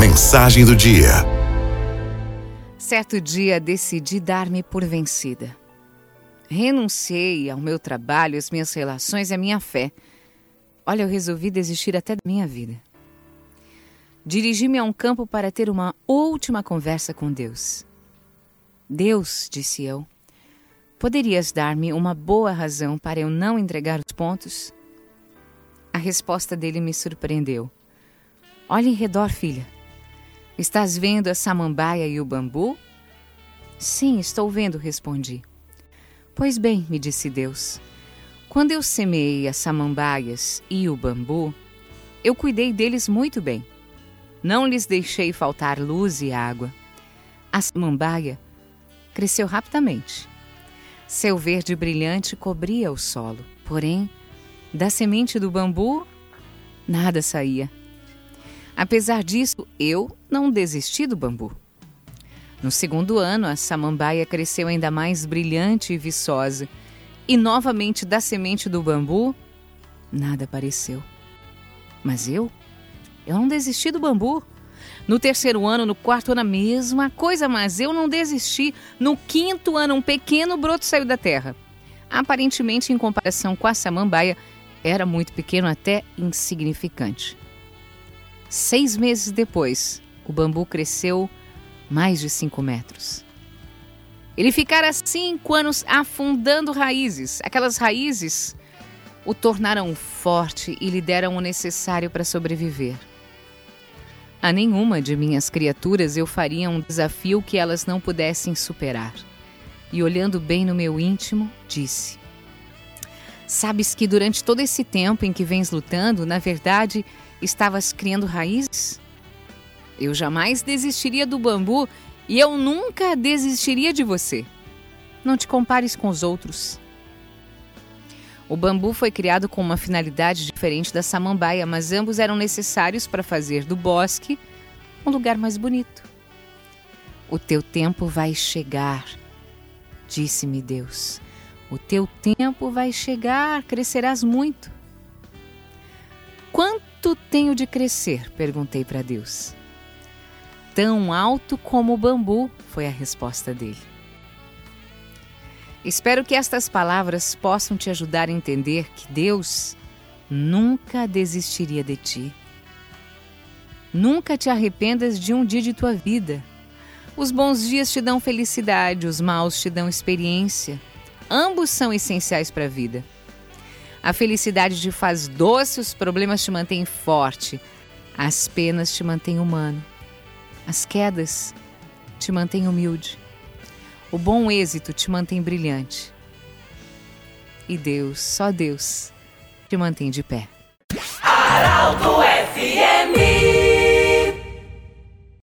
Mensagem do dia. Certo dia decidi dar-me por vencida. Renunciei ao meu trabalho, às minhas relações e à minha fé. Olha, eu resolvi desistir até da minha vida. Dirigi-me a um campo para ter uma última conversa com Deus. Deus, disse eu, poderias dar-me uma boa razão para eu não entregar os pontos? A resposta dele me surpreendeu. Olhe em redor, filha. Estás vendo a samambaia e o bambu? Sim, estou vendo, respondi. Pois bem, me disse Deus, quando eu semeei as samambaias e o bambu, eu cuidei deles muito bem. Não lhes deixei faltar luz e água. A samambaia cresceu rapidamente. Seu verde brilhante cobria o solo, porém, da semente do bambu, nada saía. Apesar disso, eu não desisti do bambu. No segundo ano, a samambaia cresceu ainda mais brilhante e viçosa, e novamente da semente do bambu, nada apareceu. Mas eu? Eu não desisti do bambu. No terceiro ano, no quarto ano, a mesma coisa, mas eu não desisti. No quinto ano, um pequeno broto saiu da terra. Aparentemente, em comparação com a samambaia, era muito pequeno, até insignificante. Seis meses depois, o bambu cresceu mais de cinco metros. Ele ficara cinco anos afundando raízes. Aquelas raízes o tornaram forte e lhe deram o necessário para sobreviver. A nenhuma de minhas criaturas eu faria um desafio que elas não pudessem superar. E olhando bem no meu íntimo, disse: Sabes que durante todo esse tempo em que vens lutando, na verdade, estavas criando raízes? Eu jamais desistiria do bambu e eu nunca desistiria de você. Não te compares com os outros. O bambu foi criado com uma finalidade diferente da samambaia, mas ambos eram necessários para fazer do bosque um lugar mais bonito. O teu tempo vai chegar, disse-me Deus. O teu tempo vai chegar, crescerás muito. Quanto tenho de crescer? perguntei para Deus. Tão alto como o bambu, foi a resposta dele. Espero que estas palavras possam te ajudar a entender que Deus nunca desistiria de ti. Nunca te arrependas de um dia de tua vida. Os bons dias te dão felicidade, os maus te dão experiência. Ambos são essenciais para a vida. A felicidade te faz doce, os problemas te mantêm forte, as penas te mantêm humano, as quedas te mantêm humilde. O bom êxito te mantém brilhante. E Deus, só Deus, te mantém de pé. FL